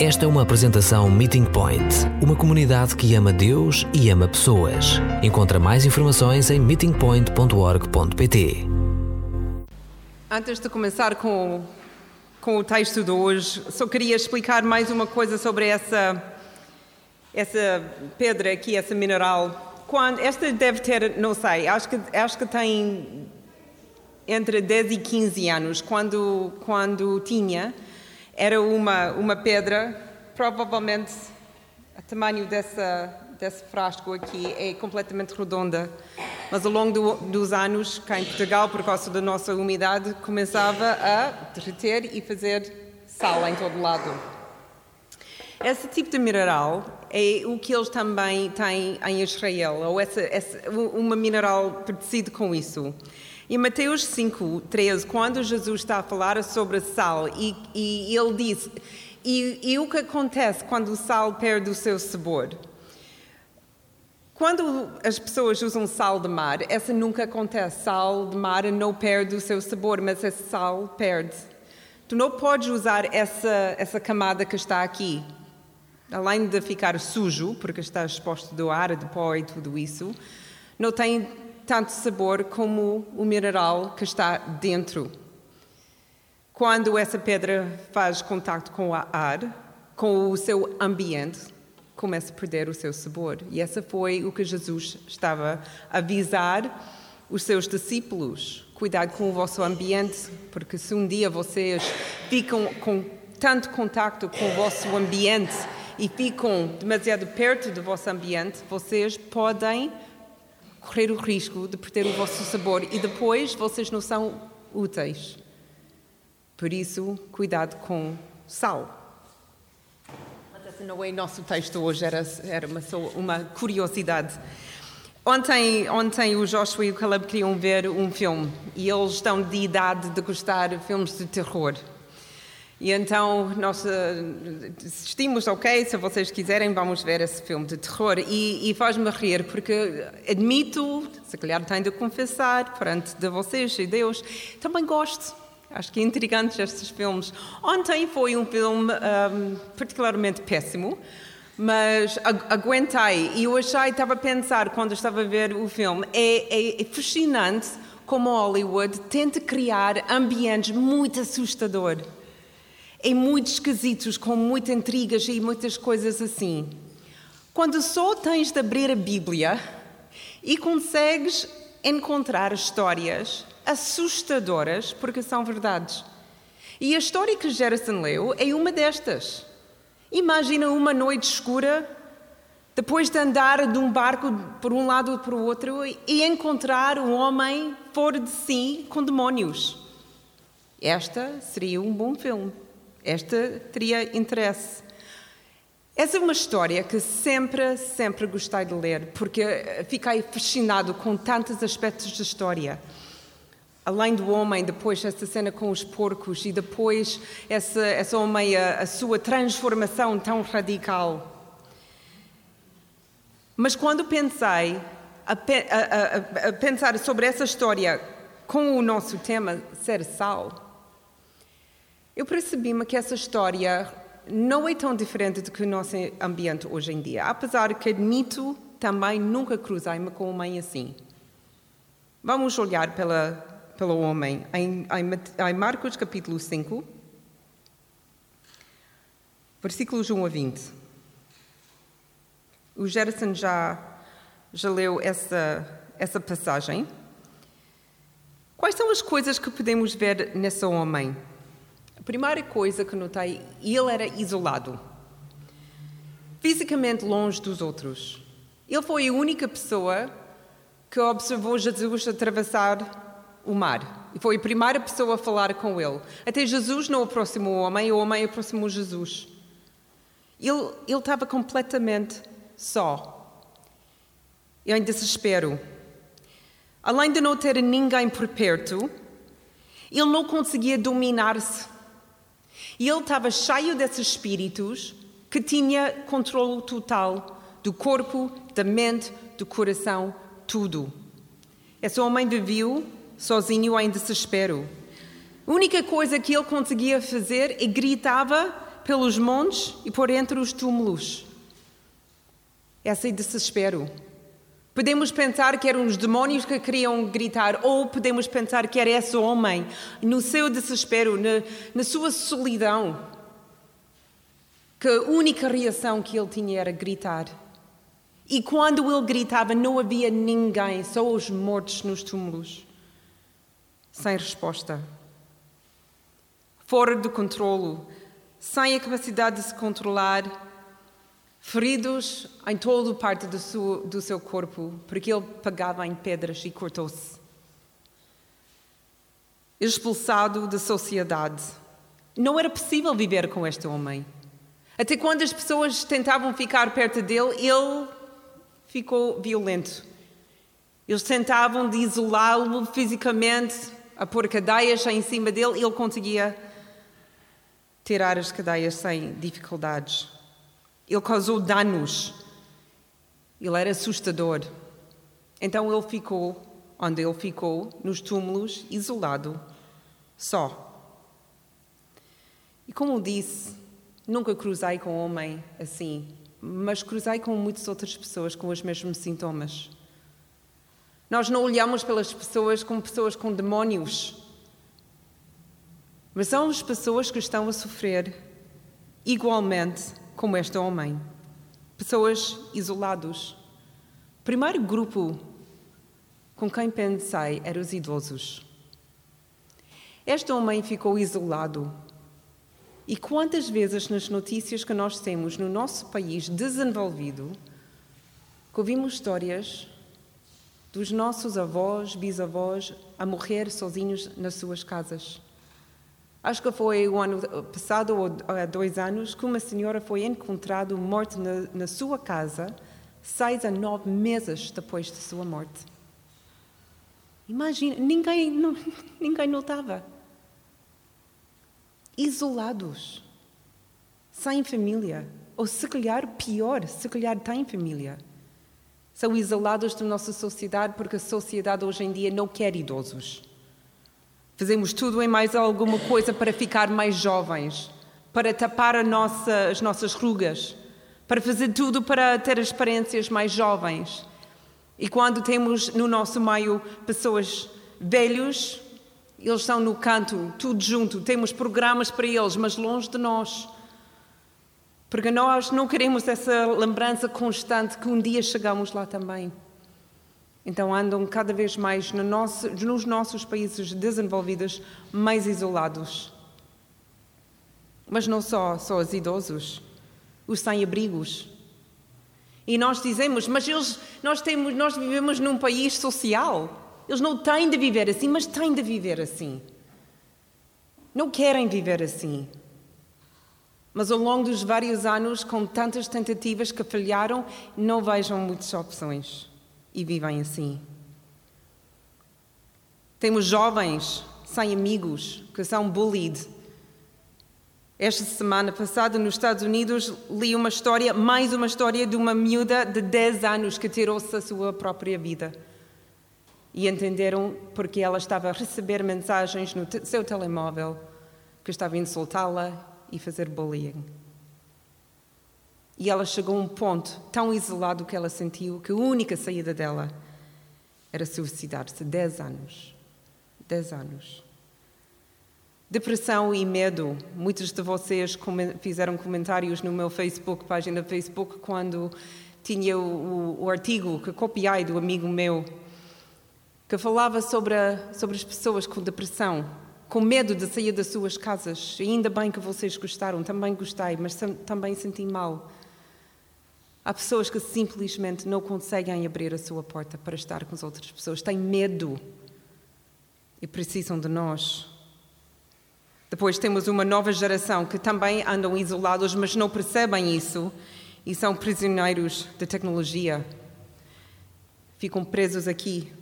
Esta é uma apresentação Meeting Point, uma comunidade que ama Deus e ama pessoas. Encontra mais informações em meetingpoint.org.pt. Antes de começar com, com o texto de hoje, só queria explicar mais uma coisa sobre essa, essa pedra aqui, essa mineral. Quando, esta deve ter, não sei, acho que, acho que tem entre 10 e 15 anos, quando, quando tinha era uma, uma pedra, provavelmente o tamanho dessa, desse frasco aqui é completamente redonda. Mas ao longo do, dos anos, cá em Portugal, por causa da nossa umidade, começava a derreter e fazer sal em todo lado. Esse tipo de mineral é o que eles também têm em Israel, ou essa, essa, uma mineral parecido com isso. Em Mateus 5, 13, quando Jesus está a falar sobre sal, e, e ele diz: e, e, o que acontece quando o sal perde o seu sabor? Quando as pessoas usam sal de mar, essa nunca acontece. Sal de mar não perde o seu sabor, mas esse sal perde. Tu não podes usar essa, essa camada que está aqui. Além de ficar sujo, porque está exposto do ar, de pó e tudo isso, não tem tanto sabor como o mineral que está dentro. Quando essa pedra faz contato com o ar, com o seu ambiente, começa a perder o seu sabor. E essa foi o que Jesus estava a avisar os seus discípulos. Cuidado com o vosso ambiente, porque se um dia vocês ficam com tanto contato com o vosso ambiente e ficam demasiado perto do vosso ambiente, vocês podem correr o risco de perder o vosso sabor e depois vocês não são úteis. Por isso, cuidado com sal. Não é nosso texto hoje, era, era uma, uma curiosidade. Ontem, ontem o Joshua e o Caleb queriam ver um filme e eles estão de idade de gostar de filmes de terror. E então nós assistimos, ok, se vocês quiserem, vamos ver esse filme de terror. E, e faz-me rir, porque admito, se calhar tenho de confessar perante de vocês e Deus, também gosto. Acho que é intrigante estes filmes. Ontem foi um filme um, particularmente péssimo, mas aguentei. E eu achei, estava a pensar, quando estava a ver o filme, é, é, é fascinante como Hollywood tenta criar ambientes muito assustadores em muitos esquisitos, com muitas intrigas e muitas coisas assim. Quando só tens de abrir a Bíblia e consegues encontrar histórias assustadoras, porque são verdades. E a história que Gerson leu é uma destas. Imagina uma noite escura, depois de andar de um barco por um lado para o outro e encontrar um homem fora de si com demónios. Esta seria um bom filme. Esta teria interesse. Essa é uma história que sempre, sempre gostei de ler, porque fiquei fascinado com tantos aspectos da história. Além do homem, depois essa cena com os porcos e depois essa, essa homem, a, a sua transformação tão radical. Mas quando pensei a, a, a, pensar sobre essa história com o nosso tema ser sal, eu percebi-me que essa história não é tão diferente do que o nosso ambiente hoje em dia, apesar que admito também nunca cruzei-me com um homem assim. Vamos olhar pela, pelo homem em, em, em Marcos capítulo 5, versículos 1 a 20. O Gerson já, já leu essa, essa passagem. Quais são as coisas que podemos ver nesse homem? Primeira coisa que notei, ele era isolado. Fisicamente longe dos outros. Ele foi a única pessoa que observou Jesus atravessar o mar. E foi a primeira pessoa a falar com ele. Até Jesus não aproximou o homem, o homem aproximou Jesus. Ele, ele estava completamente só. E em desespero. Além de não ter ninguém por perto, ele não conseguia dominar-se. E ele estava cheio desses espíritos que tinha controle total do corpo, da mente, do coração, tudo. Esse homem viveu sozinho em desespero. A única coisa que ele conseguia fazer é gritava pelos montes e por entre os túmulos. Esse é desespero. Podemos pensar que eram os demónios que queriam gritar, ou podemos pensar que era esse homem, no seu desespero, na, na sua solidão, que a única reação que ele tinha era gritar. E quando ele gritava, não havia ninguém, só os mortos nos túmulos, sem resposta. Fora do controlo, sem a capacidade de se controlar, feridos em toda parte do seu, do seu corpo, porque ele pegava em pedras e cortou-se. Expulsado da sociedade. Não era possível viver com este homem. Até quando as pessoas tentavam ficar perto dele, ele ficou violento. Eles tentavam de isolá-lo fisicamente, a pôr cadeias em cima dele, ele conseguia tirar as cadeias sem dificuldades. Ele causou danos. Ele era assustador. Então ele ficou onde ele ficou, nos túmulos, isolado, só. E como disse, nunca cruzei com homem assim, mas cruzei com muitas outras pessoas com os mesmos sintomas. Nós não olhamos pelas pessoas como pessoas com demónios. Mas são as pessoas que estão a sofrer igualmente como este homem. Pessoas isolados. O primeiro grupo com quem pensei eram os idosos. Este homem ficou isolado. E quantas vezes nas notícias que nós temos no nosso país desenvolvido, ouvimos histórias dos nossos avós, bisavós a morrer sozinhos nas suas casas. Acho que foi o ano passado ou há dois anos que uma senhora foi encontrada morta na, na sua casa seis a nove meses depois de sua morte. Imagina, ninguém, não, ninguém notava. Isolados, sem família, ou se calhar pior, se calhar têm família. São isolados da nossa sociedade porque a sociedade hoje em dia não quer idosos. Fazemos tudo e mais alguma coisa para ficar mais jovens, para tapar nossa, as nossas rugas, para fazer tudo para ter as aparências mais jovens. E quando temos no nosso meio pessoas velhos, eles estão no canto, tudo junto, temos programas para eles, mas longe de nós. Porque nós não queremos essa lembrança constante que um dia chegamos lá também. Então andam cada vez mais no nosso, nos nossos países desenvolvidos mais isolados. Mas não só, só os idosos, os sem-abrigos. E nós dizemos, mas eles, nós, temos, nós vivemos num país social. Eles não têm de viver assim, mas têm de viver assim. Não querem viver assim. Mas ao longo dos vários anos, com tantas tentativas que falharam, não vejam muitas opções e vivem assim. Temos jovens sem amigos que são bullied. Esta semana passada, nos Estados Unidos, li uma história, mais uma história de uma miúda de 10 anos que tirou-se a sua própria vida. E entenderam porque ela estava a receber mensagens no seu telemóvel que estava a insultá-la e fazer bullying. E ela chegou a um ponto tão isolado que ela sentiu que a única saída dela era suicidar-se. Dez anos. Dez anos. Depressão e medo. Muitos de vocês fizeram comentários no meu Facebook, página Facebook, quando tinha o, o artigo que copiei do amigo meu, que falava sobre, a, sobre as pessoas com depressão, com medo de sair das suas casas. Ainda bem que vocês gostaram, também gostei, mas também senti mal. Há pessoas que simplesmente não conseguem abrir a sua porta para estar com as outras pessoas, têm medo e precisam de nós. Depois temos uma nova geração que também andam isolados, mas não percebem isso e são prisioneiros da tecnologia. Ficam presos aqui,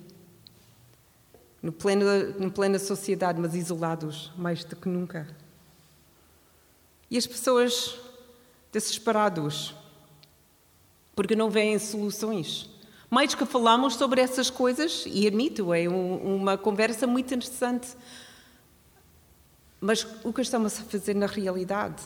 no pleno, na plena sociedade, mas isolados mais do que nunca. E as pessoas desesperados porque não vêm soluções. Mais que falamos sobre essas coisas, e admito, é um, uma conversa muito interessante. Mas o que estamos a fazer na realidade?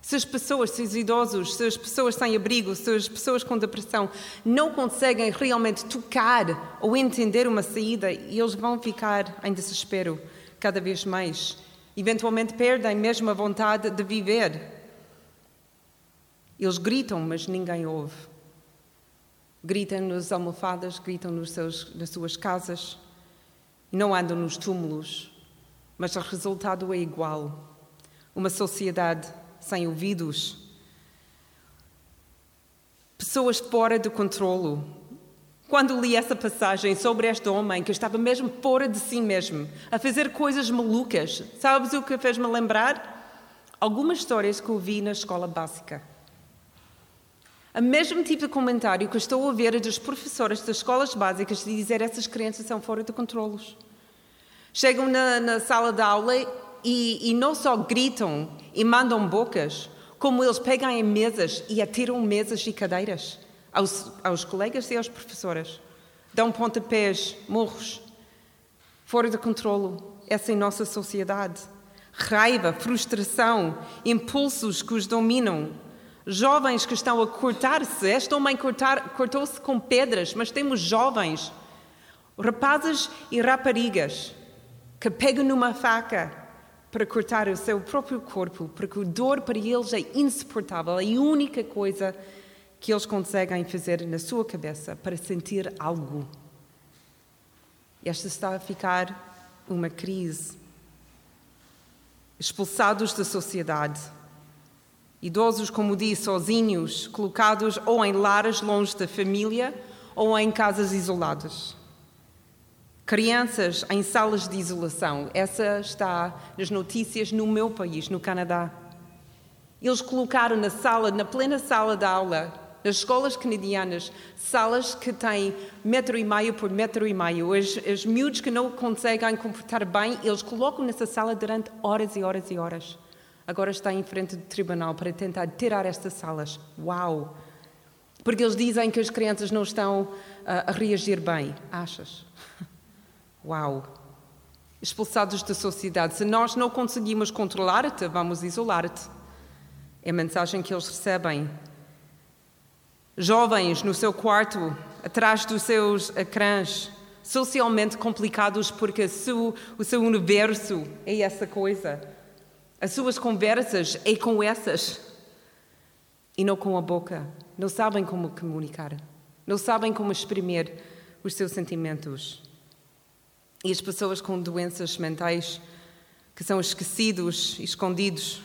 Se as pessoas, se os idosos, se as pessoas sem abrigo, se as pessoas com depressão não conseguem realmente tocar ou entender uma saída, eles vão ficar em desespero cada vez mais. Eventualmente perdem mesmo a vontade de viver. Eles gritam, mas ninguém ouve. Gritam nas almofadas, gritam nos seus, nas suas casas. Não andam nos túmulos, mas o resultado é igual. Uma sociedade sem ouvidos. Pessoas fora de controlo. Quando li essa passagem sobre este homem que estava mesmo fora de si mesmo, a fazer coisas malucas, sabes o que fez-me lembrar? Algumas histórias que ouvi na escola básica. O mesmo tipo de comentário que estou a ver dos professores das escolas básicas de dizer essas crianças são fora de controlos. Chegam na, na sala de aula e, e não só gritam e mandam bocas, como eles pegam em mesas e atiram mesas e cadeiras aos, aos colegas e às professoras. Dão pontapés, morros, fora de controlo. Essa é a nossa sociedade. Raiva, frustração, impulsos que os dominam. Jovens que estão a cortar-se. Este homem cortou-se com pedras, mas temos jovens, rapazes e raparigas, que pegam numa faca para cortar o seu próprio corpo, porque a dor para eles é insuportável. É a única coisa que eles conseguem fazer na sua cabeça para sentir algo. Esta está a ficar uma crise. Expulsados da sociedade. Idosos, como disse, sozinhos, colocados ou em lares longe da família ou em casas isoladas. Crianças em salas de isolação. Essa está nas notícias no meu país, no Canadá. Eles colocaram na sala, na plena sala da aula, nas escolas canadianas, salas que têm metro e meio por metro e meio. Os, os miúdos que não conseguem comportar bem, eles colocam nessa sala durante horas e horas e horas. Agora está em frente do tribunal para tentar tirar estas salas. Uau! Porque eles dizem que as crianças não estão uh, a reagir bem. Achas? Uau! Expulsados da sociedade. Se nós não conseguimos controlar-te, vamos isolar-te. É a mensagem que eles recebem. Jovens no seu quarto, atrás dos seus ecrãs, socialmente complicados porque o seu universo é essa coisa. As suas conversas é com essas e não com a boca. Não sabem como comunicar, não sabem como exprimir os seus sentimentos. E as pessoas com doenças mentais que são esquecidos escondidos,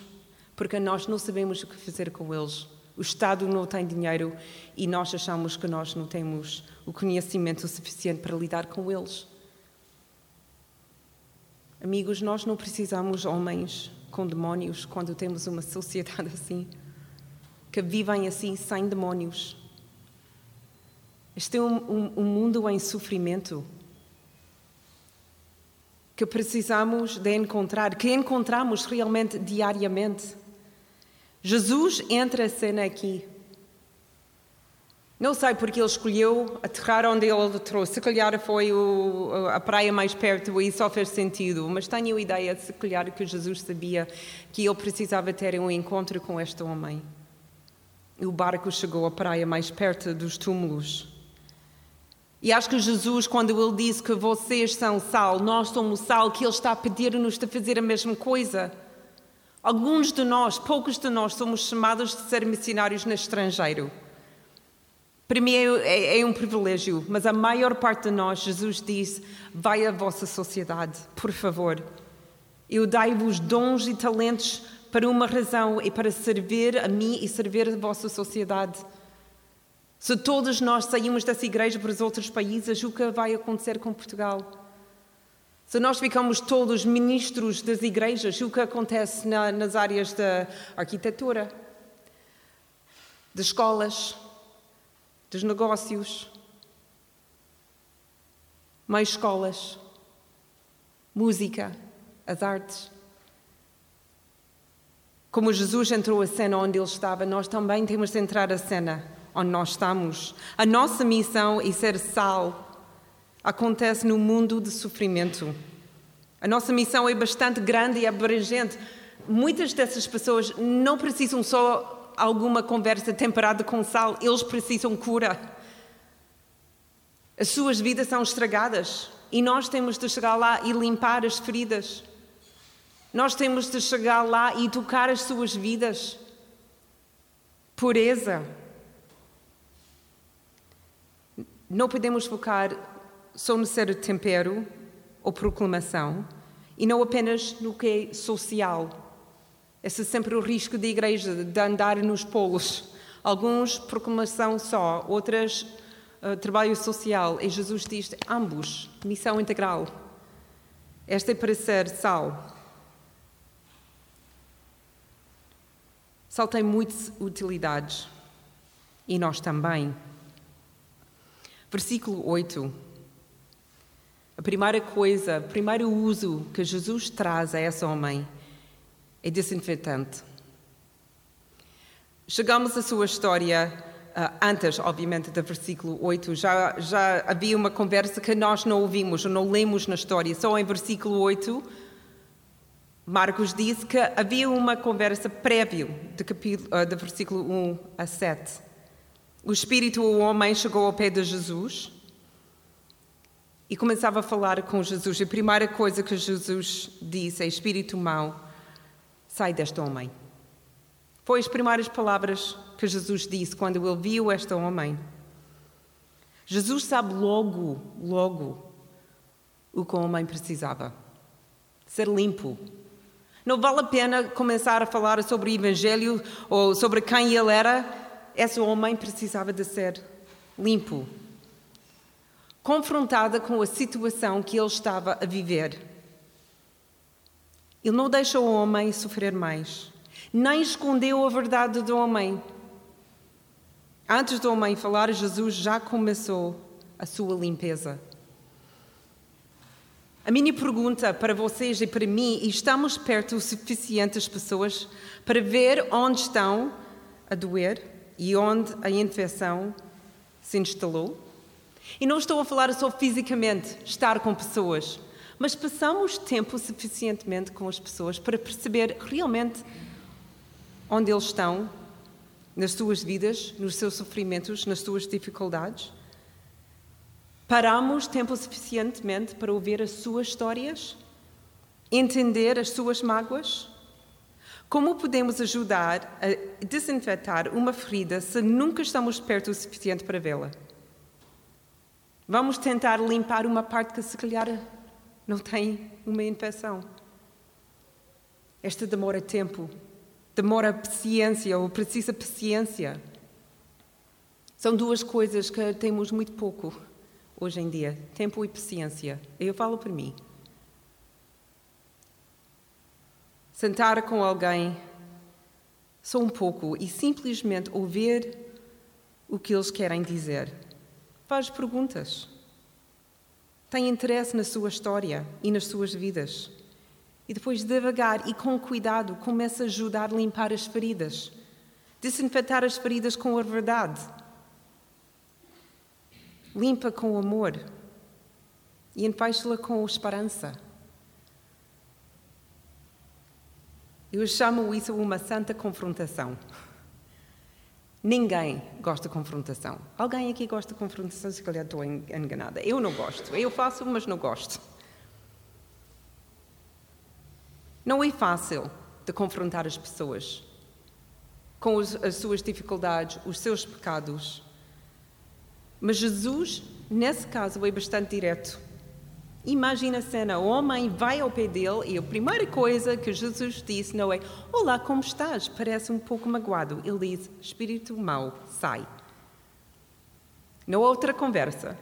porque nós não sabemos o que fazer com eles. O Estado não tem dinheiro e nós achamos que nós não temos o conhecimento suficiente para lidar com eles. Amigos, nós não precisamos homens com demónios quando temos uma sociedade assim, que vivem assim sem demónios. Este é um, um, um mundo em sofrimento que precisamos de encontrar, que encontramos realmente diariamente. Jesus entra a cena aqui. Não sei porque ele escolheu aterrar onde ele trouxe. Se calhar foi o, a praia mais perto e só fez sentido. Mas tenho a ideia de se calhar que Jesus sabia que ele precisava ter um encontro com este homem. E o barco chegou à praia mais perto dos túmulos. E acho que Jesus, quando ele disse que vocês são sal, nós somos sal, que ele está a pedir-nos de fazer a mesma coisa. Alguns de nós, poucos de nós, somos chamados de ser missionários no estrangeiro. Para mim é, é, é um privilégio, mas a maior parte de nós, Jesus diz: vai à vossa sociedade, por favor. Eu dai-vos dons e talentos para uma razão e para servir a mim e servir a vossa sociedade. Se todos nós saímos dessa igreja para os outros países, o que vai acontecer com Portugal? Se nós ficamos todos ministros das igrejas, o que acontece na, nas áreas da arquitetura, das escolas, dos negócios, mais escolas, música, as artes. Como Jesus entrou a cena onde ele estava, nós também temos de entrar a cena onde nós estamos. A nossa missão é ser sal. Acontece no mundo de sofrimento. A nossa missão é bastante grande e abrangente. muitas dessas pessoas não precisam só alguma conversa temperada com sal, eles precisam cura. As suas vidas são estragadas e nós temos de chegar lá e limpar as feridas. Nós temos de chegar lá e tocar as suas vidas. Pureza. Não podemos focar só no ser tempero ou proclamação e não apenas no que é social. Esse é sempre o risco da igreja, de andar nos polos. Alguns proclamação só, outras uh, trabalho social. E Jesus diz ambos, missão integral. Esta é para ser sal. Sal tem muitas utilidades e nós também. Versículo 8. A primeira coisa, o primeiro uso que Jesus traz a esse homem é desinfetante. Chegamos à sua história uh, antes, obviamente, do versículo 8. Já, já havia uma conversa que nós não ouvimos, não lemos na história. Só em versículo 8, Marcos disse que havia uma conversa prévia do, capítulo, uh, do versículo 1 a 7. O espírito o homem chegou ao pé de Jesus e começava a falar com Jesus. A primeira coisa que Jesus disse é: Espírito mau, sai deste homem. Foi as primeiras palavras que Jesus disse quando ele viu este homem. Jesus sabe logo, logo, o que o homem precisava: ser limpo. Não vale a pena começar a falar sobre o Evangelho ou sobre quem ele era. Esse homem precisava de ser limpo, confrontada com a situação que ele estava a viver. Ele não deixa o homem sofrer mais, nem escondeu a verdade do homem. Antes do homem falar, Jesus já começou a sua limpeza. A minha pergunta para vocês e para mim: estamos perto o suficiente das pessoas para ver onde estão a doer e onde a infecção se instalou? E não estou a falar só fisicamente, estar com pessoas, mas passamos tempo suficientemente com as pessoas para perceber realmente onde eles estão nas suas vidas, nos seus sofrimentos, nas suas dificuldades? Paramos tempo suficientemente para ouvir as suas histórias? Entender as suas mágoas? Como podemos ajudar a desinfetar uma ferida se nunca estamos perto o suficiente para vê-la? Vamos tentar limpar uma parte que se calhar não tem uma infecção. Esta demora tempo demora paciência ou precisa paciência. São duas coisas que temos muito pouco hoje em dia: tempo e paciência. Eu falo por mim. Sentar com alguém só um pouco e simplesmente ouvir o que eles querem dizer. Faz perguntas. Tem interesse na sua história e nas suas vidas. E depois, devagar e com cuidado, começa a ajudar a limpar as feridas, desinfetar as feridas com a verdade. Limpa com amor e enfaixa-la com esperança. Eu chamo isso uma santa confrontação. Ninguém gosta de confrontação. Alguém aqui gosta de confrontação? Se calhar estou enganada. Eu não gosto. Eu faço, mas não gosto. Não é fácil de confrontar as pessoas com as suas dificuldades, os seus pecados. Mas Jesus, nesse caso, é bastante direto. Imagina a cena: o homem vai ao pé dele e a primeira coisa que Jesus disse não é: Olá, como estás? Parece um pouco magoado. Ele diz: Espírito mau, sai. Não há outra conversa.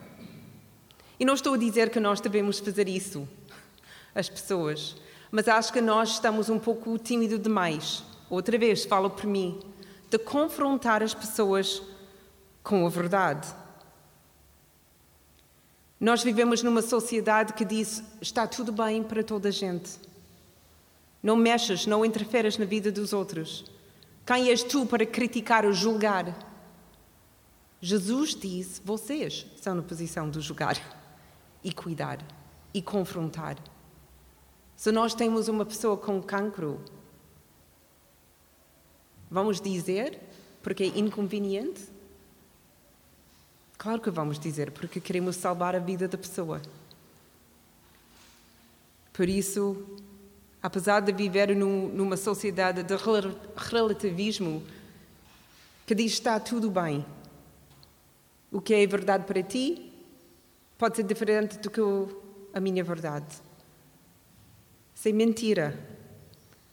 E não estou a dizer que nós devemos fazer isso às pessoas mas acho que nós estamos um pouco tímidos demais. Outra vez, falo por mim, de confrontar as pessoas com a verdade. Nós vivemos numa sociedade que diz está tudo bem para toda a gente. Não mexas, não interferas na vida dos outros. Quem és tu para criticar ou julgar? Jesus diz: vocês são na posição de julgar e cuidar e confrontar. Se nós temos uma pessoa com cancro Vamos dizer porque é inconveniente? Claro que vamos dizer, porque queremos salvar a vida da pessoa. Por isso, apesar de viver num, numa sociedade de relativismo que diz está tudo bem, o que é verdade para ti pode ser diferente do que a minha verdade. Sem mentira,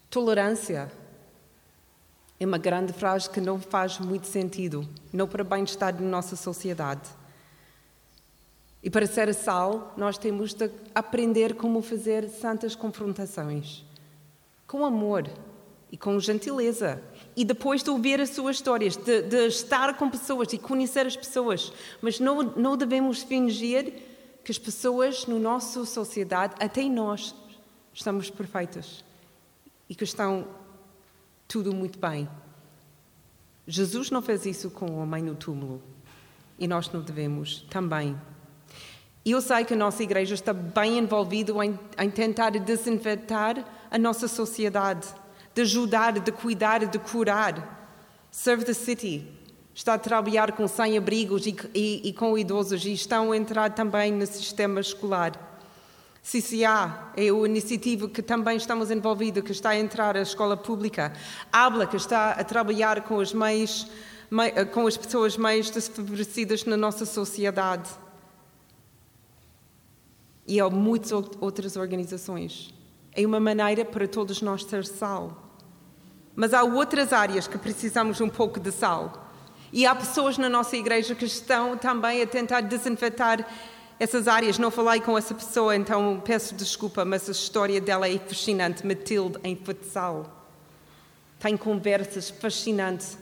tolerância é uma grande frase que não faz muito sentido, não para bem-estar da nossa sociedade. E para ser sal, nós temos de aprender como fazer santas confrontações. Com amor e com gentileza. E depois de ouvir as suas histórias, de, de estar com pessoas e conhecer as pessoas. Mas não, não devemos fingir que as pessoas na nossa sociedade, até nós, estamos perfeitas e que estão tudo muito bem. Jesus não fez isso com o homem no túmulo e nós não devemos também. Eu sei que a nossa igreja está bem envolvida em, em tentar desinfetar a nossa sociedade, de ajudar, de cuidar, de curar. Serve the City está a trabalhar com sem-abrigos e, e, e, com idosos e estão a entrar também no sistema escolar. CCA é a iniciativa que também estamos envolvidos, que está a entrar a escola pública. Habla, que está a trabalhar com as mães, com as pessoas mais desfavorecidas na nossa sociedade e há muitas outras organizações. É uma maneira para todos nós ter sal. Mas há outras áreas que precisamos um pouco de sal. E há pessoas na nossa igreja que estão também a tentar desinfetar essas áreas. Não falei com essa pessoa, então peço desculpa, mas a história dela é fascinante. Matilde em futsal. Tem conversas fascinantes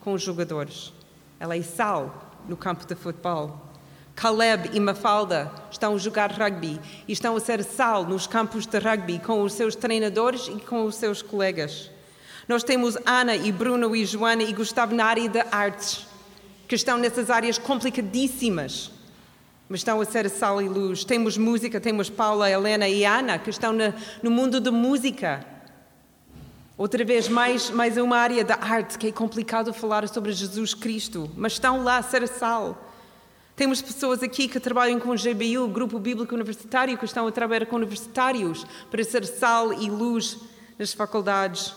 com os jogadores. Ela é sal no campo de futebol. Caleb e Mafalda estão a jogar rugby e estão a ser sal nos campos de rugby com os seus treinadores e com os seus colegas. Nós temos Ana e Bruno e Joana e Gustavo na área de artes, que estão nessas áreas complicadíssimas, mas estão a ser sal e luz. Temos música, temos Paula, Helena e Ana, que estão no mundo da música. Outra vez, mais, mais uma área da arte, que é complicado falar sobre Jesus Cristo, mas estão lá a ser sal. Temos pessoas aqui que trabalham com o GBU, Grupo Bíblico Universitário, que estão a trabalhar com universitários para ser sal e luz nas faculdades.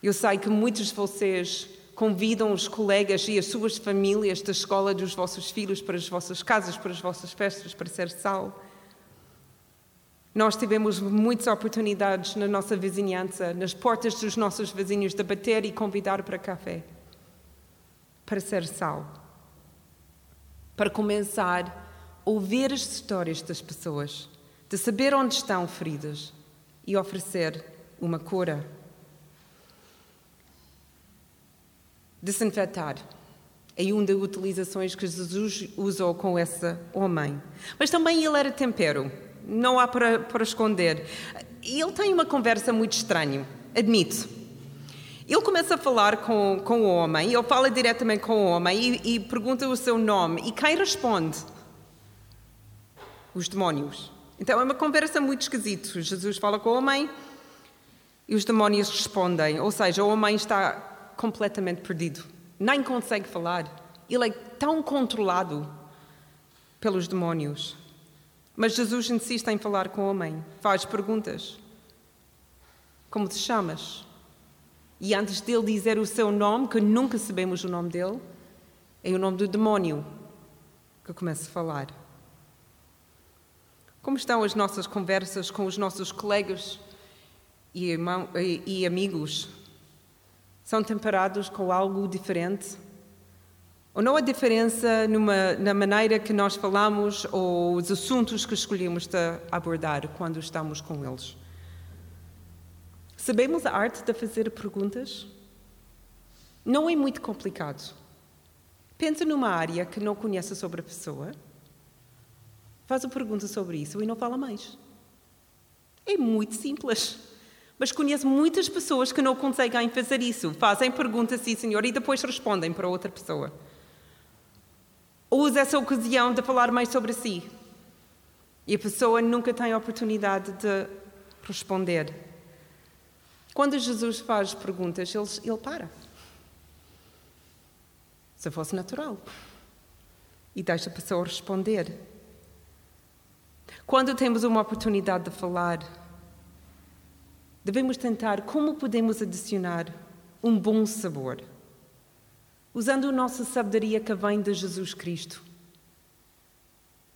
Eu sei que muitos de vocês convidam os colegas e as suas famílias da escola dos vossos filhos para as vossas casas, para as vossas festas, para ser sal. Nós tivemos muitas oportunidades na nossa vizinhança, nas portas dos nossos vizinhos, de bater e convidar para café, para ser sal para começar ouvir as histórias das pessoas, de saber onde estão feridas e oferecer uma cura. Desinfetar é uma das utilizações que Jesus usou com esse homem. Mas também ele era tempero, não há para, para esconder. Ele tem uma conversa muito estranha, admito. Ele começa a falar com, com o homem, ele fala diretamente com o homem e, e pergunta o seu nome. E quem responde? Os demónios. Então é uma conversa muito esquisita. Jesus fala com o homem e os demónios respondem. Ou seja, o homem está completamente perdido, nem consegue falar. Ele é tão controlado pelos demónios. Mas Jesus insiste em falar com o homem, faz perguntas. Como te chamas? E antes dele dizer o seu nome, que nunca sabemos o nome dele, é o nome do demónio que começa a falar. Como estão as nossas conversas com os nossos colegas e, irmão, e, e amigos? São temperados com algo diferente? Ou não há diferença numa, na maneira que nós falamos ou os assuntos que escolhemos abordar quando estamos com eles? Sabemos a arte de fazer perguntas? Não é muito complicado. Pensa numa área que não conhece sobre a pessoa, faz uma pergunta sobre isso e não fala mais. É muito simples. Mas conheço muitas pessoas que não conseguem fazer isso. Fazem perguntas, sim, senhor, e depois respondem para outra pessoa. Usa essa ocasião de falar mais sobre si. E a pessoa nunca tem a oportunidade de responder. Quando Jesus faz perguntas, ele, ele para. Se fosse natural. E deixa a pessoa responder. Quando temos uma oportunidade de falar, devemos tentar como podemos adicionar um bom sabor, usando a nossa sabedoria que vem de Jesus Cristo.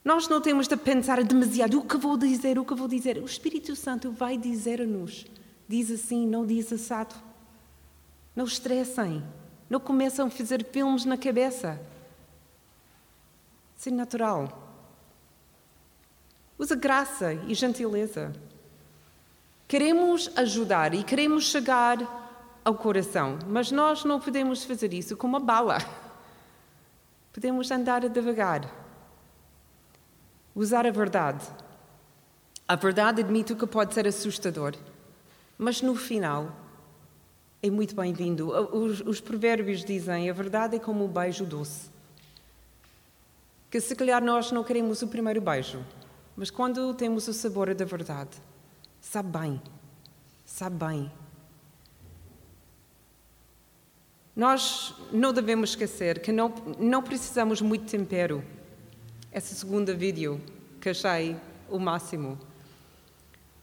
Nós não temos de pensar demasiado o que vou dizer, o que vou dizer. O Espírito Santo vai dizer-nos. Diz assim, não diz assado. Não estressem. Não começam a fazer filmes na cabeça. Ser natural. Usa graça e gentileza. Queremos ajudar e queremos chegar ao coração, mas nós não podemos fazer isso com uma bala. Podemos andar devagar. Usar a verdade. A verdade, admito que pode ser assustador, mas no final é muito bem-vindo. Os, os, provérbios dizem: a verdade é como um beijo doce. Que se calhar nós não queremos o primeiro beijo, mas quando temos o sabor da verdade, sabe bem, sabe bem. Nós não devemos esquecer que não, não precisamos muito tempero. Essa segunda vídeo que achei o máximo.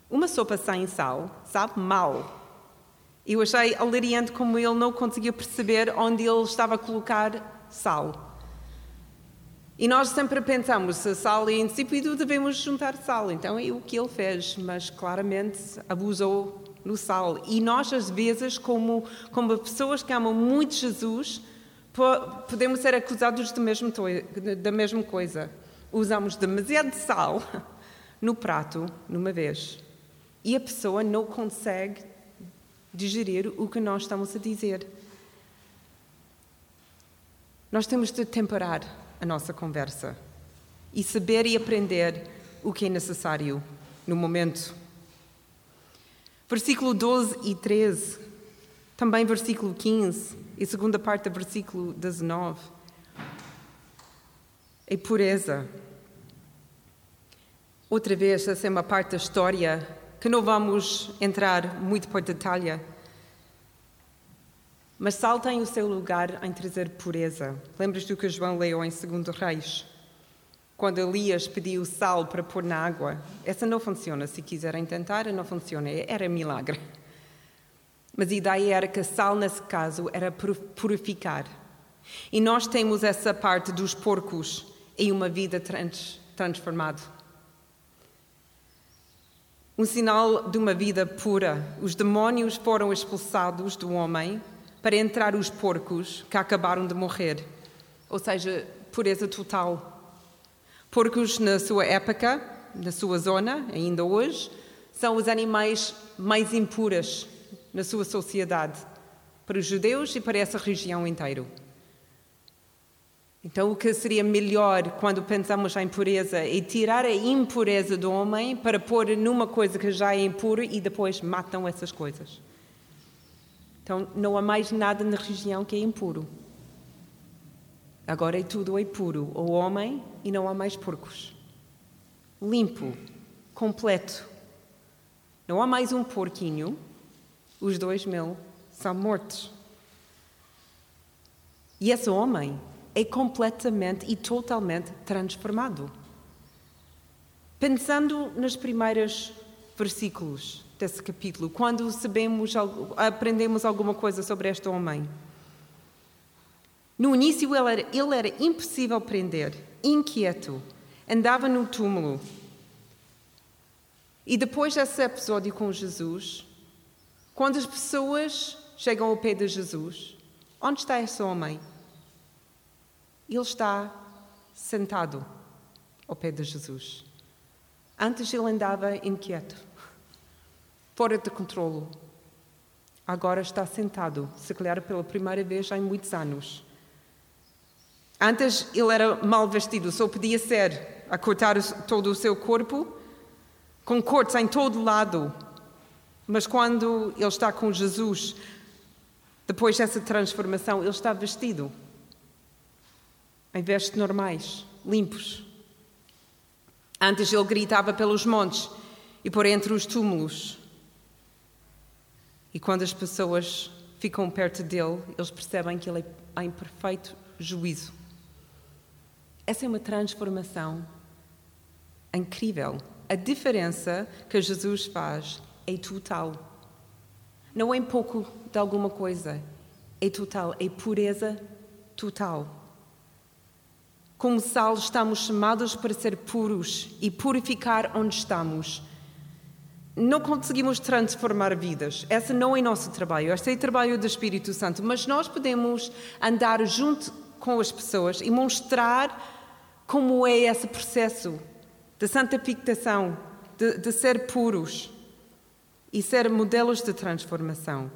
Uma sopa sem sal sabe mal. Eu achei alariante como ele não conseguia perceber onde ele estava a colocar sal. E nós sempre pensamos, se sal é insípido, devemos juntar sal. Então é o que ele fez, mas claramente abusou no sal. E nós, às vezes, como, como pessoas que amam muito Jesus, podemos ser acusados da mesma coisa. Usamos demasiado sal no prato, numa vez, e a pessoa não consegue digerir o que nós estamos a dizer. Nós temos de temperar a nossa conversa e saber e aprender o que é necessário no momento. Versículo 12 e 13, também versículo 15 e segunda parte do versículo 19. É pureza. Outra vez, essa é uma parte da história que não vamos entrar muito por detalhe mas sal tem o seu lugar em trazer pureza. Lembras do que João leu em 2 Reis? Quando Elias pediu sal para pôr na água. Essa não funciona. Se quiserem tentar, não funciona. Era milagre. Mas a ideia era que sal, nesse caso, era purificar. E nós temos essa parte dos porcos em uma vida trans, transformada. Um sinal de uma vida pura. Os demónios foram expulsados do homem para entrar os porcos que acabaram de morrer. Ou seja, pureza total. Porcos, na sua época, na sua zona, ainda hoje, são os animais mais impuros na sua sociedade, para os judeus e para essa região inteira. Então, o que seria melhor quando pensamos em pureza é tirar a impureza do homem para pôr numa coisa que já é impura e depois matam essas coisas. Então não há mais nada na região que é impuro. Agora é tudo é puro, o homem e não há mais porcos. Limpo, completo. Não há mais um porquinho, os dois mil são mortos. E esse homem é completamente e totalmente transformado. Pensando nos primeiros versículos, desse capítulo, quando sabemos, aprendemos alguma coisa sobre este homem. No início ele era, ele era impossível prender, inquieto, andava no túmulo. E depois desse episódio com Jesus, quando as pessoas chegam ao pé de Jesus, onde está esse homem? Ele está sentado ao pé de Jesus. Antes ele andava inquieto fora de controlo. Agora está sentado, se calhar pela primeira vez em muitos anos. Antes ele era mal vestido, só podia ser a cortar todo o seu corpo, com cortes em todo lado. Mas quando ele está com Jesus, depois dessa transformação, ele está vestido em vestes normais, limpos. Antes ele gritava pelos montes e por entre os túmulos. E quando as pessoas ficam perto dele, eles percebem que ele é em perfeito juízo. Essa é uma transformação incrível. A diferença que Jesus faz é total. Não é pouco de alguma coisa, é total, é pureza total. Como sal, estamos chamados para ser puros e purificar onde estamos. Não conseguimos transformar vidas, esse não é nosso trabalho, esse é o trabalho do Espírito Santo, mas nós podemos andar junto com as pessoas e mostrar como é esse processo de santificação, de, de ser puros e ser modelos de transformação.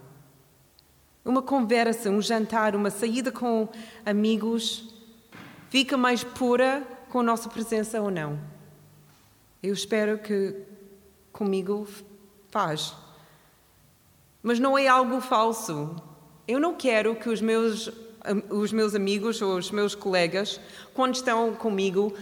Uma conversa, um jantar, uma saída com amigos fica mais pura com a nossa presença ou não? Eu espero que comigo faz. Mas não é algo falso. Eu não quero que os meus, os meus amigos ou os meus colegas, quando estão comigo,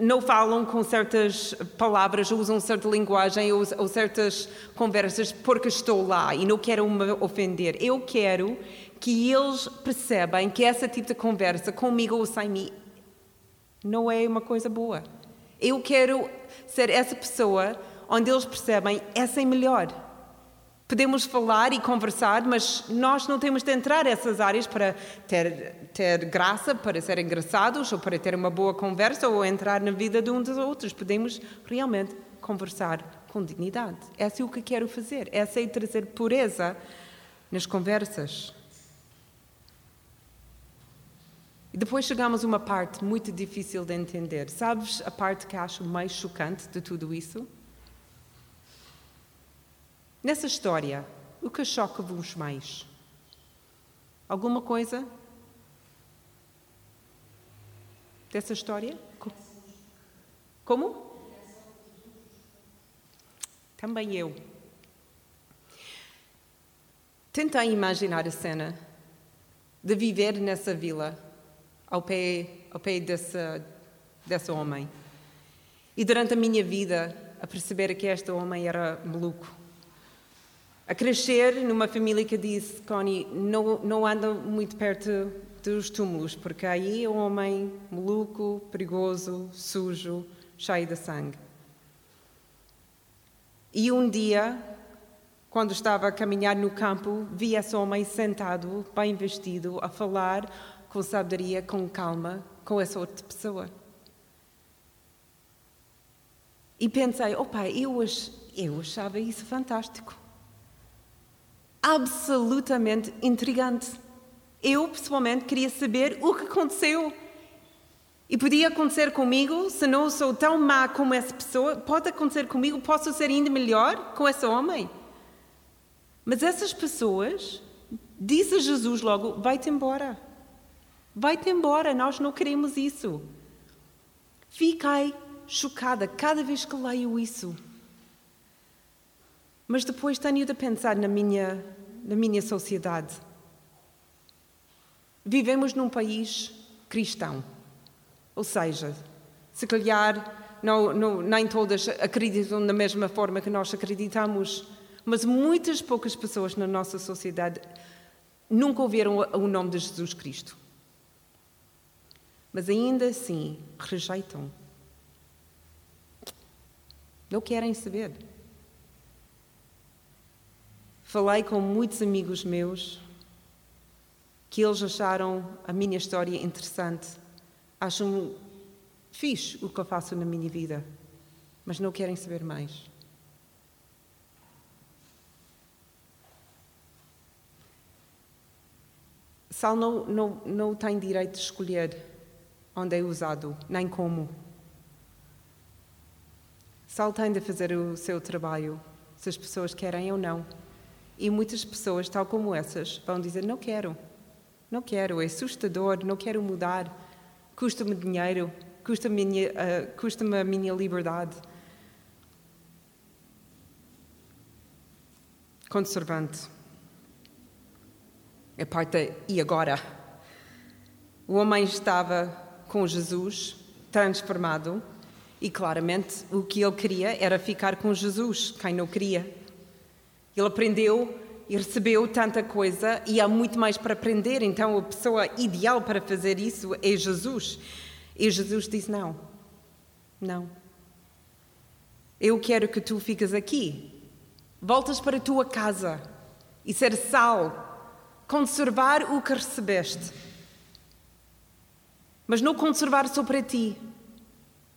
não falam com certas palavras, usam certa linguagem ou, ou, certas conversas porque estou lá e não quero me ofender. Eu quero que eles percebam que essa tipo de conversa comigo ou sem mim não é uma coisa boa. Eu quero ser essa pessoa onde eles percebem essa é melhor. Podemos falar e conversar, mas nós não temos de entrar nessas áreas para ter, ter graça, para ser engraçados, ou para ter uma boa conversa, ou entrar na vida de um dos outros. Podemos realmente conversar com dignidade. Essa é o que quero fazer. Essa é trazer pureza nas conversas. E depois chegamos a uma parte muito difícil de entender. Sabes a parte que acho mais chocante de tudo isso? Nessa história, o que choca-vos mais? Alguma coisa dessa história? Como? Também eu. Tentei imaginar a cena de viver nessa vila, ao pé, ao pé desse, desse homem. E durante a minha vida, a perceber que este homem era maluco a crescer numa família que disse, Connie, não, não anda muito perto dos túmulos, porque aí é um homem maluco, perigoso, sujo, cheio de sangue. E um dia, quando estava a caminhar no campo, vi esse homem sentado, bem vestido, a falar com sabedoria, com calma, com essa outra pessoa. E pensei, opa, eu, eu achava isso fantástico absolutamente intrigante. Eu, pessoalmente, queria saber o que aconteceu. E podia acontecer comigo, se não sou tão má como essa pessoa, pode acontecer comigo, posso ser ainda melhor com esse homem. Mas essas pessoas, disse Jesus logo: vai-te embora. Vai-te embora, nós não queremos isso. Fiquei chocada cada vez que leio isso. Mas depois tenho de pensar na minha na minha sociedade. Vivemos num país cristão, ou seja, se calhar não, não, nem todas acreditam da mesma forma que nós acreditamos, mas muitas poucas pessoas na nossa sociedade nunca ouviram o nome de Jesus Cristo. Mas ainda assim rejeitam. Não querem saber. Falei com muitos amigos meus que eles acharam a minha história interessante, acham fixe o que eu faço na minha vida, mas não querem saber mais. Sal não, não, não tem direito de escolher onde é usado, nem como. Sal tem de fazer o seu trabalho, se as pessoas querem ou não. E muitas pessoas, tal como essas, vão dizer: Não quero, não quero, é assustador, não quero mudar, custa-me dinheiro, custa-me uh, custa a minha liberdade. Conservante. A parte e agora? O homem estava com Jesus, transformado, e claramente o que ele queria era ficar com Jesus, quem não queria. Ele aprendeu e recebeu tanta coisa e há muito mais para aprender, então a pessoa ideal para fazer isso é Jesus. E Jesus diz: Não, não. Eu quero que tu fiques aqui. Voltas para a tua casa e ser sal, conservar o que recebeste. Mas não conservar só para ti.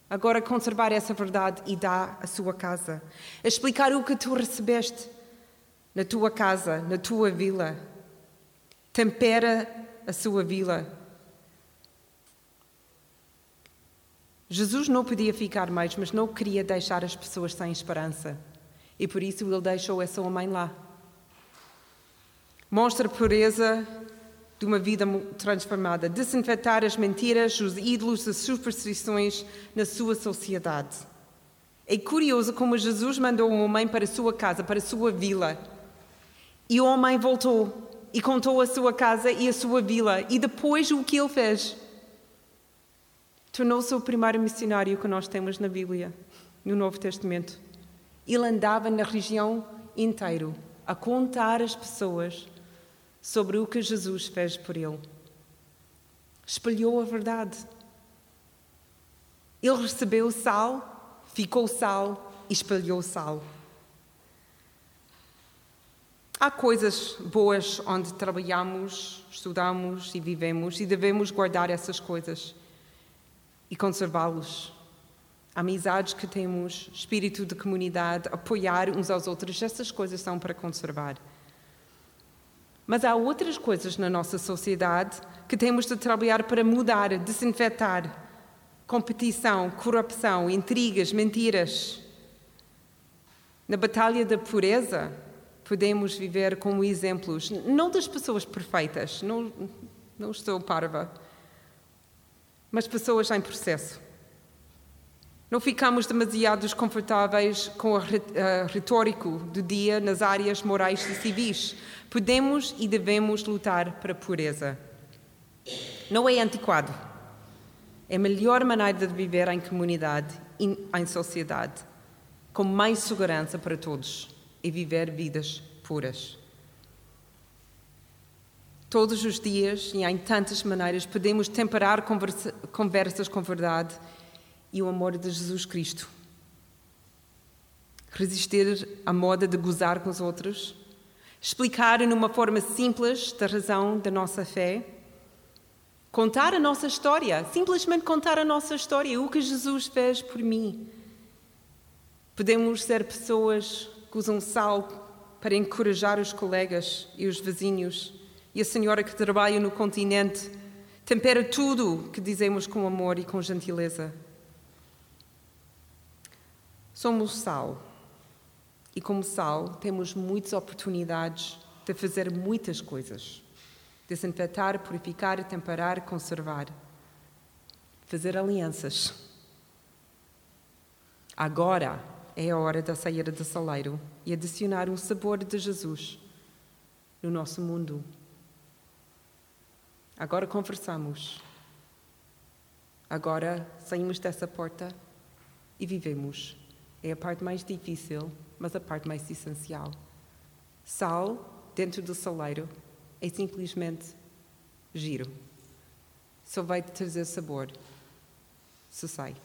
Agora conservar essa verdade e dá a sua casa. Explicar o que tu recebeste na tua casa, na tua vila. Tempera a sua vila. Jesus não podia ficar mais, mas não queria deixar as pessoas sem esperança. E por isso ele deixou essa homem lá. Mostra a pureza de uma vida transformada, desinfetar as mentiras, os ídolos, as superstições na sua sociedade. É curioso como Jesus mandou um homem para a sua casa, para a sua vila. E o homem voltou e contou a sua casa e a sua vila. E depois o que ele fez? Tornou-se o primeiro missionário que nós temos na Bíblia, no Novo Testamento. Ele andava na região inteira a contar às pessoas sobre o que Jesus fez por ele. Espalhou a verdade. Ele recebeu sal, ficou sal e espalhou sal. Há coisas boas onde trabalhamos, estudamos e vivemos e devemos guardar essas coisas e conservá-los. Amizades que temos, espírito de comunidade, apoiar uns aos outros, essas coisas são para conservar. Mas há outras coisas na nossa sociedade que temos de trabalhar para mudar, desinfetar. Competição, corrupção, intrigas, mentiras. Na batalha da pureza, podemos viver como exemplos, não das pessoas perfeitas, não, não estou parva, mas pessoas em processo. Não ficamos demasiado desconfortáveis com a retórico do dia nas áreas morais e civis. Podemos e devemos lutar para a pureza. Não é antiquado. É a melhor maneira de viver em comunidade e em sociedade, com mais segurança para todos e viver vidas puras. Todos os dias e em tantas maneiras podemos temperar conversa, conversas com verdade e o amor de Jesus Cristo. Resistir à moda de gozar com os outros, explicar numa forma simples da razão da nossa fé, contar a nossa história, simplesmente contar a nossa história, o que Jesus fez por mim. Podemos ser pessoas que usam sal para encorajar os colegas e os vizinhos e a senhora que trabalha no continente tempera tudo que dizemos com amor e com gentileza. Somos sal. E como sal, temos muitas oportunidades de fazer muitas coisas: desinfetar, purificar, temperar, conservar. Fazer alianças. Agora é a hora da saída do saleiro e adicionar o sabor de Jesus no nosso mundo. Agora conversamos. Agora saímos dessa porta e vivemos. É a parte mais difícil, mas a parte mais essencial. Sal dentro do saleiro é simplesmente giro. Só vai trazer sabor se sai.